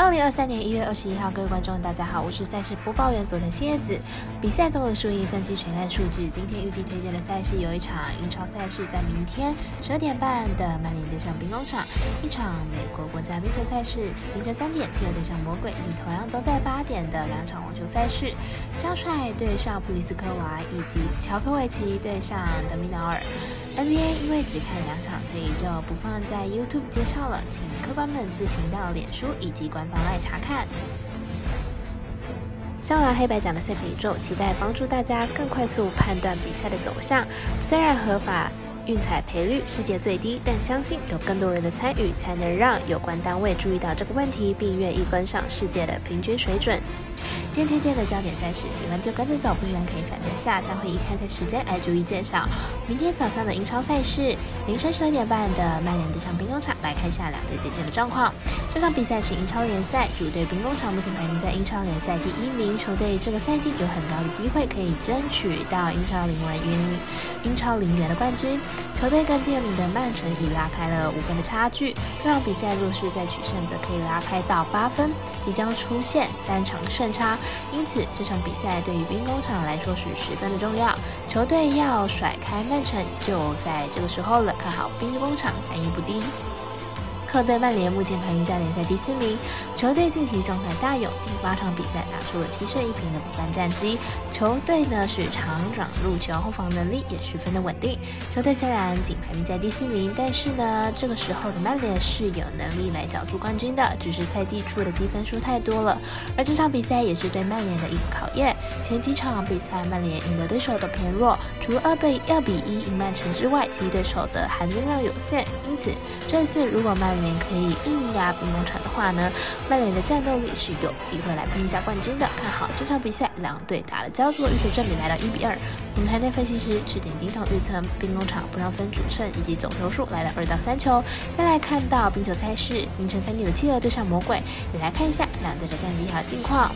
二零二三年一月二十一号，各位观众，大家好，我是赛事播报员佐藤新叶子。比赛综合输赢分析全看数据。今天预计推荐的赛事有一场英超赛事，在明天十二点半的曼联对上兵工厂；一场美国国家冰球赛事，凌晨三点企鹅对上魔鬼，以及同样都在八点的两场网球赛事，张帅对上普里斯科娃，以及乔科维奇对上德米纳尔。NBA 因为只看两场，所以就不放在 YouTube 介绍了，请客官们自行到脸书以及官方来查看。上完黑白奖的赛品宇宙，期待帮助大家更快速判断比赛的走向。虽然合法运彩赔率世界最低，但相信有更多人的参与，才能让有关单位注意到这个问题，并愿意跟上世界的平均水准。今天推荐的焦点赛事，喜欢就跟着走，不喜欢可以反着下。将会以开赛时间来逐一介绍。明天早上的英超赛事，凌晨十二点半的曼联对上兵工厂，来看一下两队最近的状况。这场比赛是英超联赛，主队兵工厂目前排名在英超联赛第一名，球队这个赛季有很高的机会可以争取到英超零元、英超零元的冠军。球队跟第二名的曼城已拉开了五分的差距，这场比赛若是再取胜，则可以拉开到八分，即将出现三场胜差。因此，这场比赛对于兵工厂来说是十分的重要。球队要甩开曼城，就在这个时候了。看好兵工厂，战役不低。客队曼联目前排名在联赛第四名，球队近期状态大勇，近八场比赛拿出了七胜一平的不败战绩。球队呢是长长入球，后防能力也十分的稳定。球队虽然仅排名在第四名，但是呢这个时候的曼联是有能力来角逐冠军的，只是赛季初的积分数太多了。而这场比赛也是对曼联的一个考验。前几场比赛曼联赢的对手都偏弱，除了二比二比一赢曼城之外，其余对手的含金量有限。因此这次如果曼联面可以硬压冰工厂的话呢，曼联的战斗力是有机会来拼一下冠军的。看好这场比赛，两队打了焦灼，预测正比来到一比二。我们台内分析师赤井金童预测冰工厂不让分主胜以及总球数来到二到三球。再来看到冰球赛事，凌晨三点的企鹅对上魔鬼，也来看一下两队的战绩和近况。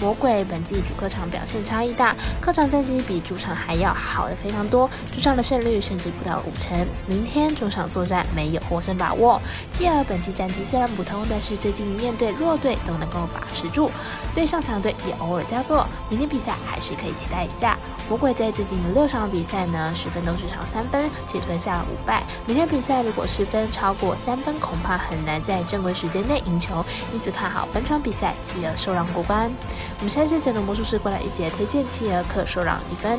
魔鬼本季主客场表现差异大，客场战绩比主场还要好的非常多，主场的胜率甚至不到五成。明天主场作战没有获胜把握。继而本季战绩虽然普通，但是最近面对弱队都能够把持住，对上强队也偶尔加座。明天比赛还是可以期待一下。魔鬼在最近的六场比赛呢，十分都是朝三分，且吞下了五败。明天比赛如果失分超过三分，恐怕很难在正规时间内赢球，因此看好本场比赛企鹅受让过关。我们下次解读魔术师过来一节，推荐企鹅可受让一分。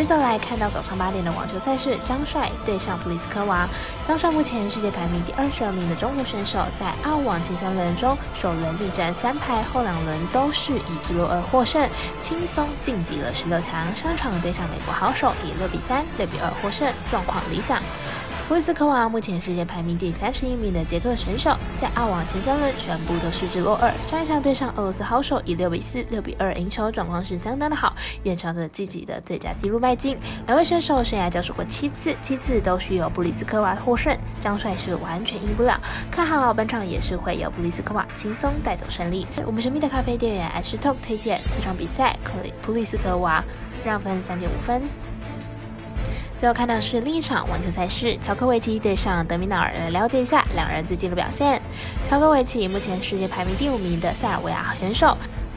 接着来看到早上八点的网球赛事，张帅对上普利斯科娃。张帅目前世界排名第二十二名的中国选手，在澳网前三轮中，首轮力战三排，后两轮都是以一落二获胜，轻松晋级了十六强。上场对上美国好手，以六比三、六比二获胜，状况理想。布里斯科娃目前世界排名第三十一名的捷克选手，在澳网前三轮全部都是直落二。上一场对上俄罗斯好手，以六比四、六比二赢球，状况是相当的好，也朝着自己的最佳纪录迈进。两位选手生涯交手过七次，七次都是由布里斯科娃获胜，张帅是完全赢不了。看好本场也是会有布里斯科娃轻松带走胜利。我们神秘的咖啡店员 Ash Talk 推荐这场比赛，克里布里斯科娃让分三点五分。最后看到是另一场网球赛事，乔科维奇对上德米纳尔，来了解一下两人最近的表现。乔科维奇目前世界排名第五名的塞尔维亚选手，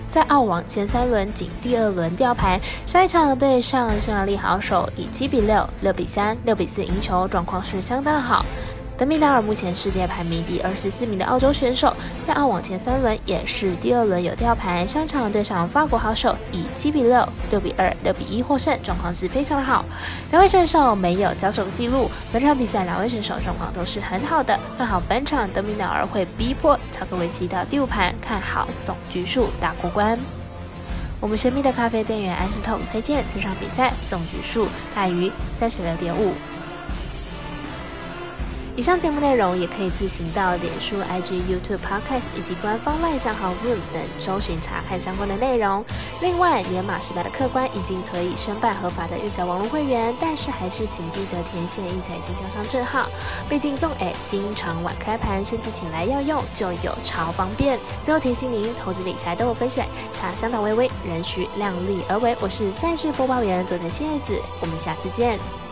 在澳网前三轮仅第二轮吊牌，上一场对上匈牙利好手，以七比六、六比三、六比四赢球，状况是相当的好。德米达尔目前世界排名第二十四名的澳洲选手，在澳网前三轮也是第二轮有吊牌，上场对上法国好手，以七比六、六比二、六比一获胜，状况是非常的好。两位选手没有交手记录，本场比赛两位选手状况都是很好的，看好本场德米达尔会逼迫乔科维奇到第五盘，看好总局数大过关。我们神秘的咖啡店员安石透推荐这场比赛总局数大于三十六点五。以上节目内容也可以自行到脸书、IG、YouTube、Podcast 以及官方外账号 View 等搜寻查看相关的内容。另外，年码失败的客官已经可以申办合法的运彩网络会员，但是还是请记得填写运彩经销商证号。毕竟纵 A 经常晚开盘，甚至请来要用就有超方便。最后提醒您，投资理财都有风险，它相当微微，仍需量力而为。我是赛事播报员佐藤千叶子，我们下次见。